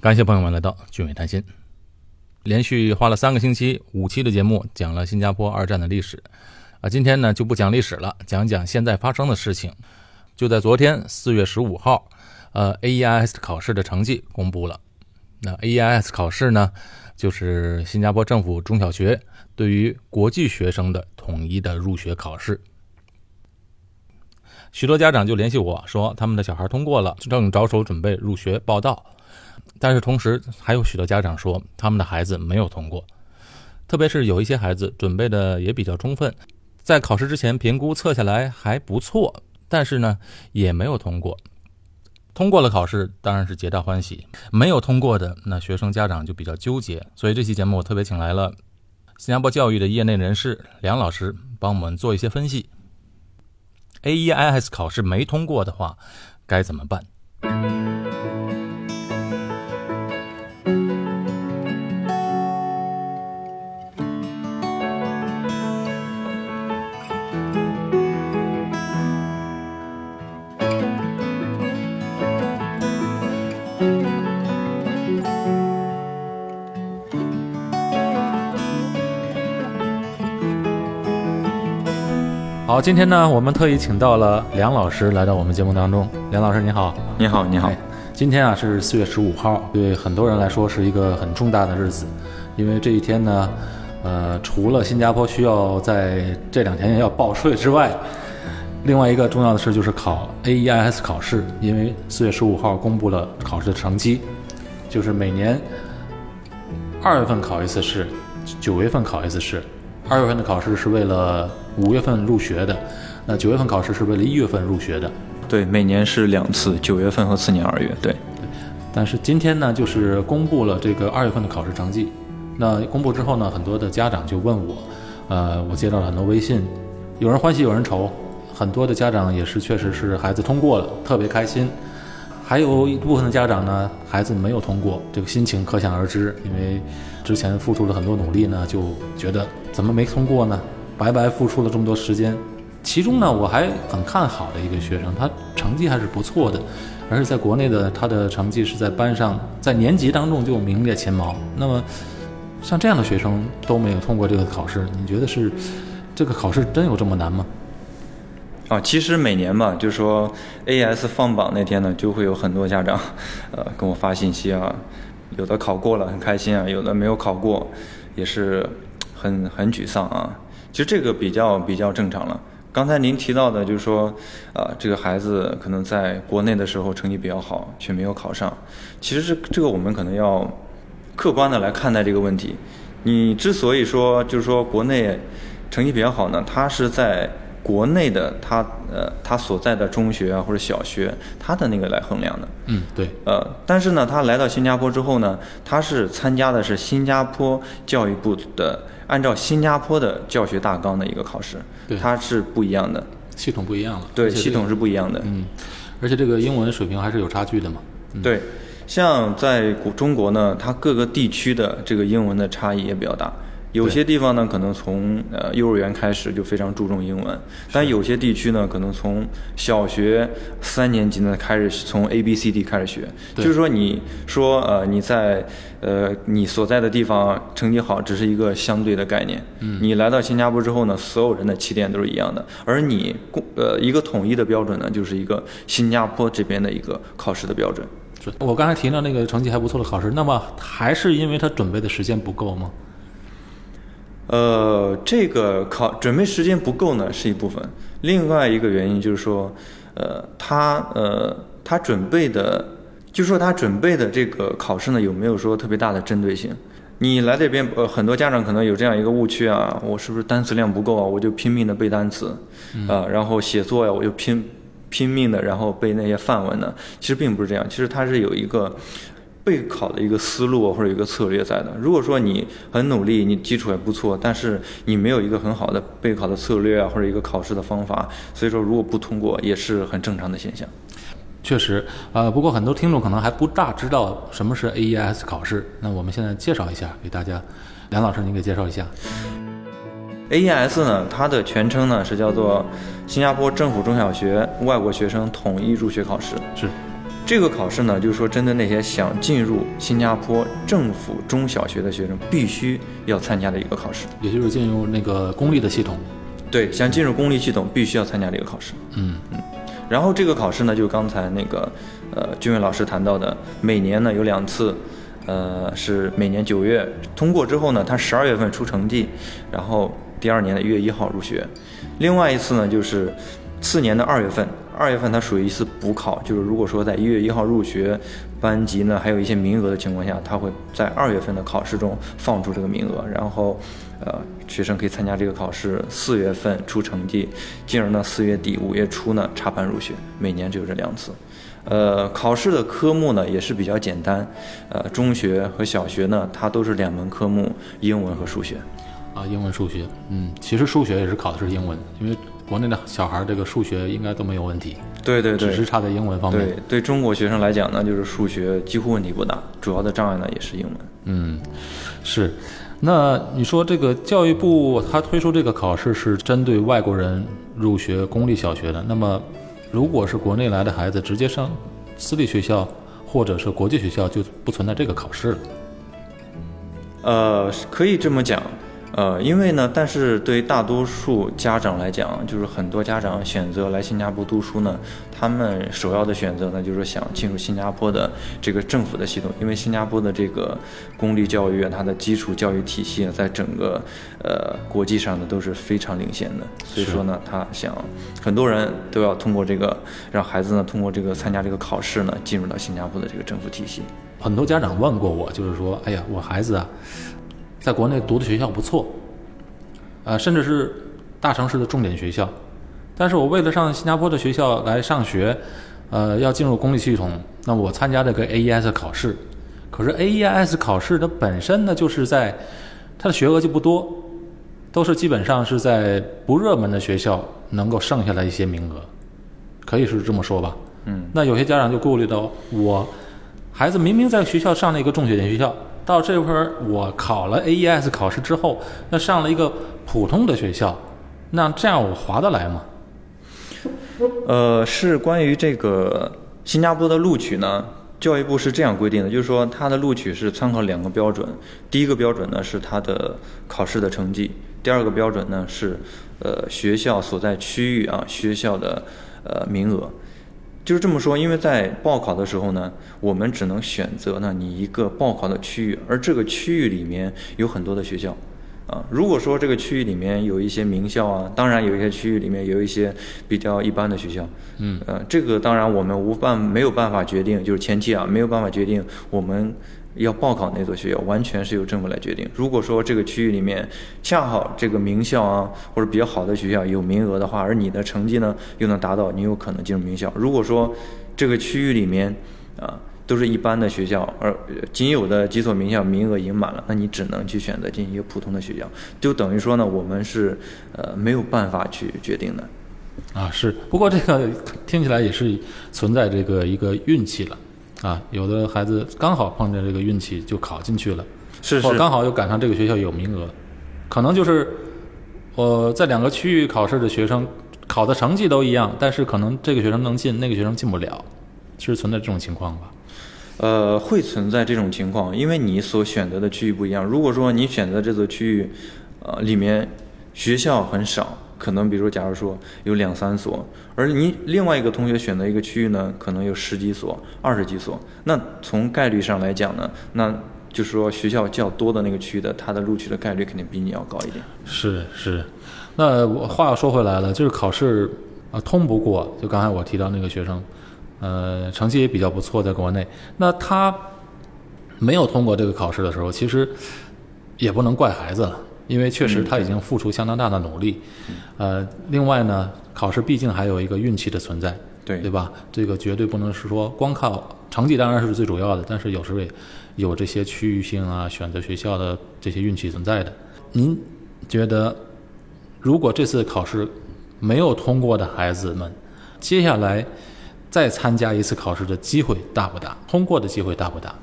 感谢朋友们来到俊伟谈心。连续花了三个星期五期的节目，讲了新加坡二战的历史。啊，今天呢就不讲历史了，讲讲现在发生的事情。就在昨天四月十五号，呃，AEIS 考试的成绩公布了。那 AEIS 考试呢，就是新加坡政府中小学对于国际学生的统一的入学考试。许多家长就联系我说，他们的小孩通过了，正着手准备入学报到。但是同时，还有许多家长说，他们的孩子没有通过，特别是有一些孩子准备的也比较充分，在考试之前评估测下来还不错，但是呢，也没有通过。通过了考试，当然是皆大欢喜；没有通过的，那学生家长就比较纠结。所以这期节目我特别请来了新加坡教育的业内人士梁老师，帮我们做一些分析。AEIS 考试没通过的话，该怎么办？好，今天呢，我们特意请到了梁老师来到我们节目当中。梁老师，你好！你好，你好。今天啊是四月十五号，对很多人来说是一个很重大的日子，因为这一天呢，呃，除了新加坡需要在这两天要报税之外，另外一个重要的事就是考 AEIS 考试，因为四月十五号公布了考试的成绩，就是每年二月份考一次试，九月份考一次试。二月份的考试是为了五月份入学的，那九月份考试是为了一月份入学的。对，每年是两次，九月份和次年二月。对，但是今天呢，就是公布了这个二月份的考试成绩。那公布之后呢，很多的家长就问我，呃，我接到了很多微信，有人欢喜有人愁，很多的家长也是确实是孩子通过了，特别开心。还有一部分的家长呢，孩子没有通过，这个心情可想而知，因为之前付出了很多努力呢，就觉得怎么没通过呢？白白付出了这么多时间。其中呢，我还很看好的一个学生，他成绩还是不错的，而且在国内的他的成绩是在班上在年级当中就名列前茅。那么像这样的学生都没有通过这个考试，你觉得是这个考试真有这么难吗？啊，其实每年嘛，就是说 AS 放榜那天呢，就会有很多家长，呃，跟我发信息啊，有的考过了很开心啊，有的没有考过，也是很很沮丧啊。其实这个比较比较正常了。刚才您提到的，就是说，啊，这个孩子可能在国内的时候成绩比较好，却没有考上。其实这这个我们可能要客观的来看待这个问题。你之所以说就是说国内成绩比较好呢，他是在。国内的他呃，他所在的中学啊或者小学，他的那个来衡量的。嗯，对。呃，但是呢，他来到新加坡之后呢，他是参加的是新加坡教育部的按照新加坡的教学大纲的一个考试，它是不一样的，系统不一样了。对，系统是不一样的。嗯，而且这个英文水平还是有差距的嘛。对，像在国中国呢，它各个地区的这个英文的差异也比较大。有些地方呢，可能从呃幼儿园开始就非常注重英文，但有些地区呢，可能从小学三年级呢开始从 A B C D 开始学。就是说，你说呃你在呃你所在的地方成绩好，只是一个相对的概念。嗯。你来到新加坡之后呢，所有人的起点都是一样的，而你共呃一个统一的标准呢，就是一个新加坡这边的一个考试的标准。我刚才提到那个成绩还不错的考试，那么还是因为他准备的时间不够吗？呃，这个考准备时间不够呢，是一部分。另外一个原因就是说，呃，他呃，他准备的，就是说他准备的这个考试呢，有没有说特别大的针对性？你来这边，呃，很多家长可能有这样一个误区啊，我是不是单词量不够啊？我就拼命的背单词，啊，然后写作呀，我就拼拼命的，然后背那些范文呢？其实并不是这样，其实它是有一个。备考的一个思路或者一个策略在的。如果说你很努力，你基础也不错，但是你没有一个很好的备考的策略啊，或者一个考试的方法，所以说如果不通过也是很正常的现象。确实，呃，不过很多听众可能还不大知道什么是 AES 考试，那我们现在介绍一下给大家。梁老师，您给介绍一下。AES 呢，它的全称呢是叫做新加坡政府中小学外国学生统一入学考试。是。这个考试呢，就是说针对那些想进入新加坡政府中小学的学生，必须要参加的一个考试。也就是进入那个公立的系统。对，想进入公立系统，必须要参加这个考试。嗯嗯。然后这个考试呢，就刚才那个呃君伟老师谈到的，每年呢有两次，呃是每年九月通过之后呢，他十二月份出成绩，然后第二年的一月一号入学。另外一次呢，就是次年的二月份。二月份它属于一次补考，就是如果说在一月一号入学，班级呢还有一些名额的情况下，它会在二月份的考试中放出这个名额，然后，呃，学生可以参加这个考试。四月份出成绩，进而呢四月底五月初呢插班入学，每年只有这两次。呃，考试的科目呢也是比较简单，呃，中学和小学呢它都是两门科目，英文和数学。啊，英文、数学，嗯，其实数学也是考的是英文，因为。国内的小孩这个数学应该都没有问题，对对对，只是差在英文方面。对，对中国学生来讲呢，就是数学几乎问题不大，主要的障碍呢也是英文。嗯，是。那你说这个教育部他推出这个考试是针对外国人入学公立小学的，那么如果是国内来的孩子直接上私立学校或者是国际学校，就不存在这个考试了。呃，可以这么讲。呃，因为呢，但是对于大多数家长来讲，就是很多家长选择来新加坡读书呢，他们首要的选择呢，就是想进入新加坡的这个政府的系统，因为新加坡的这个公立教育啊，它的基础教育体系啊，在整个呃国际上呢都是非常领先的，所以说呢，他想很多人都要通过这个，让孩子呢通过这个参加这个考试呢，进入到新加坡的这个政府体系。很多家长问过我，就是说，哎呀，我孩子啊。在国内读的学校不错，呃，甚至是大城市的重点学校，但是我为了上新加坡的学校来上学，呃，要进入公立系统，那我参加这个 AES 考试，可是 AES 考试它本身呢，就是在它的学额就不多，都是基本上是在不热门的学校能够剩下来一些名额，可以是这么说吧？嗯，那有些家长就顾虑到，我孩子明明在学校上了一个重点学校。到这会儿，我考了 AES 考试之后，那上了一个普通的学校，那这样我划得来吗？呃，是关于这个新加坡的录取呢，教育部是这样规定的，就是说它的录取是参考两个标准，第一个标准呢是它的考试的成绩，第二个标准呢是呃学校所在区域啊学校的呃名额。就是这么说，因为在报考的时候呢，我们只能选择呢你一个报考的区域，而这个区域里面有很多的学校，啊，如果说这个区域里面有一些名校啊，当然有一些区域里面有一些比较一般的学校，嗯，呃，这个当然我们无办没有办法决定，就是前期啊没有办法决定我们。要报考哪所学校，完全是由政府来决定。如果说这个区域里面恰好这个名校啊，或者比较好的学校有名额的话，而你的成绩呢又能达到，你有可能进入名校。如果说这个区域里面啊都是一般的学校，而仅有的几所名校名额已经满了，那你只能去选择进一个普通的学校，就等于说呢，我们是呃没有办法去决定的。啊，是。不过这个听起来也是存在这个一个运气了。啊，有的孩子刚好碰见这个运气就考进去了，是是，刚好又赶上这个学校有名额，可能就是我在两个区域考试的学生考的成绩都一样，但是可能这个学生能进，那个学生进不了，是存在这种情况吧？呃，会存在这种情况，因为你所选择的区域不一样。如果说你选择这座区域，呃，里面学校很少。可能比如，假如说有两三所，而你另外一个同学选择一个区域呢，可能有十几所、二十几所。那从概率上来讲呢，那就是说学校较多的那个区域的，它的录取的概率肯定比你要高一点。是是，那我话又说回来了，就是考试啊通不过，就刚才我提到那个学生，呃，成绩也比较不错，在国内，那他没有通过这个考试的时候，其实也不能怪孩子了。因为确实他已经付出相当大的努力，呃，另外呢，考试毕竟还有一个运气的存在，对对吧？这个绝对不能是说光靠成绩当然是最主要的，但是有时候也有这些区域性啊、选择学校的这些运气存在的。您觉得，如果这次考试没有通过的孩子们，接下来再参加一次考试的机会大不大？通过的机会大不大？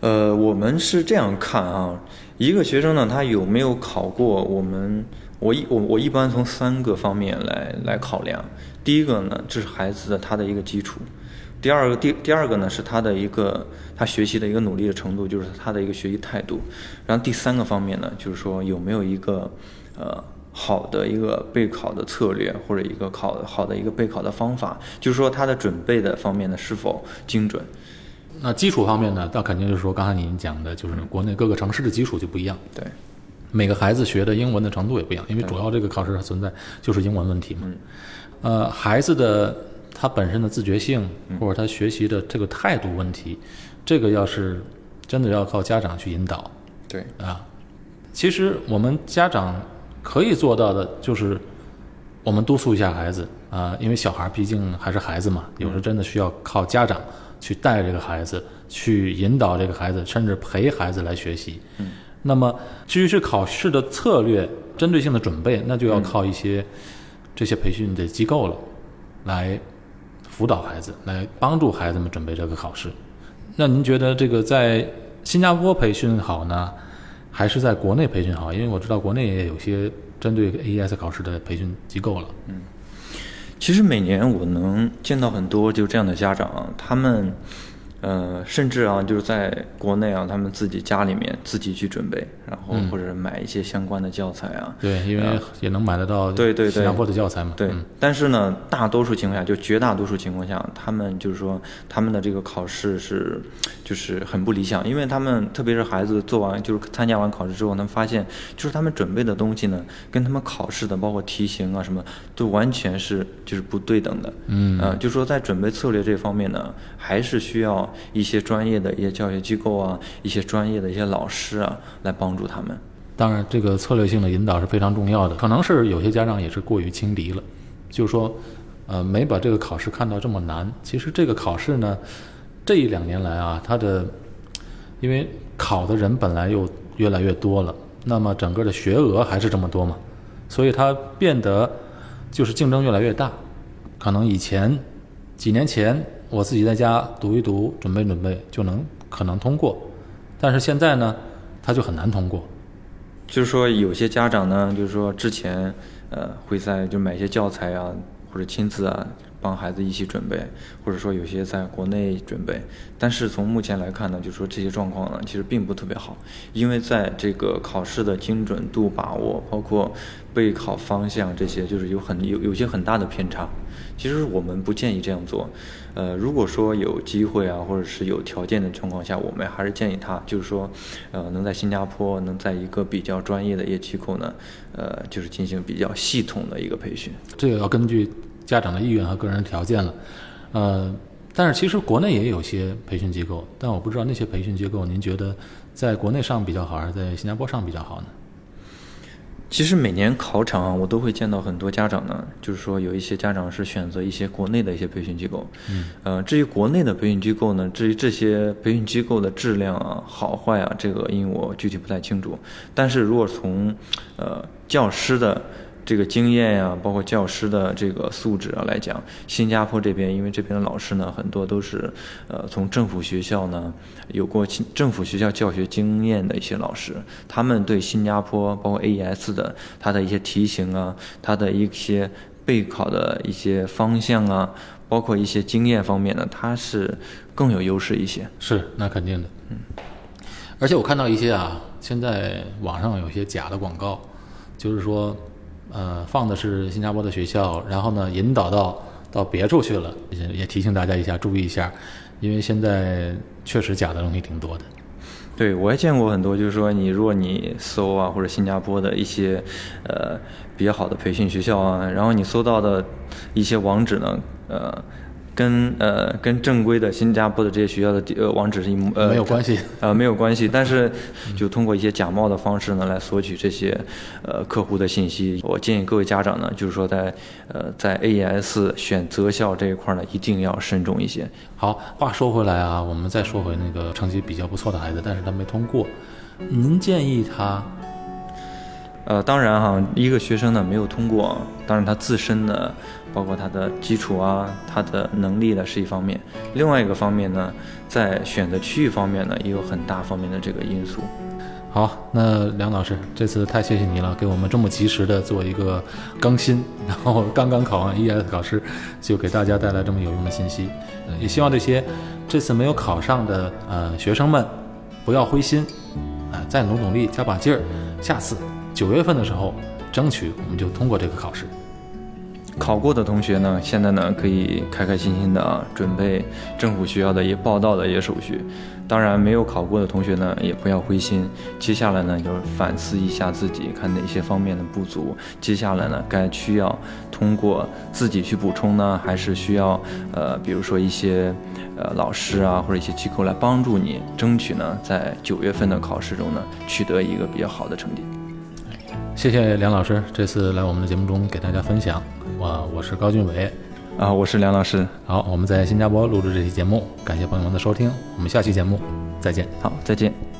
呃，我们是这样看啊。一个学生呢，他有没有考过？我们我一我我一般从三个方面来来考量。第一个呢，这是孩子的他的一个基础；第二个第第二个呢是他的一个他学习的一个努力的程度，就是他的一个学习态度。然后第三个方面呢，就是说有没有一个呃好的一个备考的策略，或者一个考好的一个备考的方法，就是说他的准备的方面呢是否精准。那基础方面呢，那肯定就是说刚才您讲的，就是国内各个城市的基础就不一样，对，每个孩子学的英文的程度也不一样，因为主要这个考试存在就是英文问题嘛。嗯呃，孩子的他本身的自觉性或者他学习的这个态度问题，这个要是真的要靠家长去引导对，啊。其实我们家长可以做到的就是，我们督促一下孩子啊，因为小孩毕竟还是孩子嘛，有时候真的需要靠家长去带这个孩子，去引导这个孩子，甚至陪孩子来学习。嗯那么至于是考试的策略、针对性的准备，那就要靠一些这些培训的机构了，来辅导孩子，来帮助孩子们准备这个考试。那您觉得这个在新加坡培训好呢，还是在国内培训好？因为我知道国内也有些针对 AES 考试的培训机构了。嗯其实每年我能见到很多就这样的家长，他们，呃，甚至啊，就是在国内啊，他们自己家里面自己去准备，然后嗯或者买一些相关的教材啊，对，因为也能买得到对对对新加坡的教材嘛。对嗯，但是呢，大多数情况下，就绝大多数情况下，他们就是说，他们的这个考试是，就是很不理想，因为他们特别是孩子做完就是参加完考试之后，他们发现，就是他们准备的东西呢，跟他们考试的包括题型啊什么，都完全是就是不对等的。嗯呃，就说在准备策略这方面呢，还是需要一些专业的一些教学机构啊，一些专业的一些老师啊，来帮助他们。当然，这个策略性的引导是非常重要的。可能是有些家长也是过于轻敌了，就是说，呃，没把这个考试看到这么难。其实这个考试呢，这一两年来啊，它的因为考的人本来又越来越多了，那么整个的学额还是这么多嘛，所以它变得就是竞争越来越大。可能以前几年前我自己在家读一读，准备准备就能可能通过，但是现在呢，他就很难通过。就是说，有些家长呢，就是说之前呃会在就买一些教材啊，或者亲自啊帮孩子一起准备，或者说有些在国内准备。但是从目前来看呢，就是说这些状况呢，其实并不特别好，因为在这个考试的精准度把握，包括备考方向这些，就是有很有有些很大的偏差。其实我们不建议这样做。呃，如果说有机会啊，或者是有条件的情况下，我们还是建议他，就是说，呃，能在新加坡，能在一个比较专业的一些机构呢，呃，就是进行比较系统的一个培训。这个要根据家长的意愿和个人条件了。呃，但是其实国内也有些培训机构，但我不知道那些培训机构，您觉得在国内上比较好，还是在新加坡上比较好呢？其实每年考场啊，我都会见到很多家长呢，就是说有一些家长是选择一些国内的一些培训机构，嗯，呃，至于国内的培训机构呢，至于这些培训机构的质量啊、好坏啊，这个因为我具体不太清楚。但是如果从呃教师的这个经验呀、包括教师的这个素质啊来讲，新加坡这边，因为这边的老师呢，很多都是呃从政府学校呢有过政府学校教学经验的一些老师，他们对新加坡包括 AES 的它的一些题型啊，它的一些备考的一些方向啊，包括一些经验方面呢，它是更有优势一些。是，那肯定的。嗯，而且我看到一些啊，现在网上有些假的广告，就是说，呃，放的是新加坡的学校，然后呢，引导到到别处去了，也也提醒大家一下，注意一下，因为现在确实假的东西挺多的。对，我也见过很多，就是说你如果你搜啊，或者新加坡的一些呃比较好的培训学校啊，然后你搜到的一些网址呢，呃，跟呃跟正规的新加坡的这些学校的呃网址是一模呃没有关系 呃没有关系，但是就通过一些假冒的方式呢来索取这些呃客户的信息。我建议各位家长呢，就是说在呃在 AES 选择校这一块呢，一定要慎重一些。好，话说回来啊，我们再说回那个成绩比较不错的孩子，但是他没通过，您建议他呃，当然哈，一个学生呢没有通过，当然他自身的，包括他的基础啊，他的能力呢是一方面，另外一个方面呢，在选择区域方面呢，也有很大方面的这个因素。好，那梁老师，这次太谢谢你了，给我们这么及时的做一个更新，然后刚刚考完 ES 考试，就给大家带来这么有用的信息。也希望这些这次没有考上的呃学生们不要灰心，啊、再努努力，加把劲儿，下次九月份的时候，争取我们就通过这个考试。考过的同学呢，现在呢可以开开心心的准备政府学校的一些报到的一些手续。当然，没有考过的同学呢，也不要灰心。接下来呢，就是反思一下自己，看哪些方面的不足。接下来呢，该需要通过自己去补充呢，还是需要呃，比如说一些呃老师啊，或者一些机构来帮助你，争取呢，在九月份的考试中呢，取得一个比较好的成绩。谢谢梁老师这次来我们的节目中给大家分享。我我是高俊伟，啊，我是梁老师。好，我们在新加坡录制这期节目，感谢朋友们的收听，我们下期节目再见。好，再见。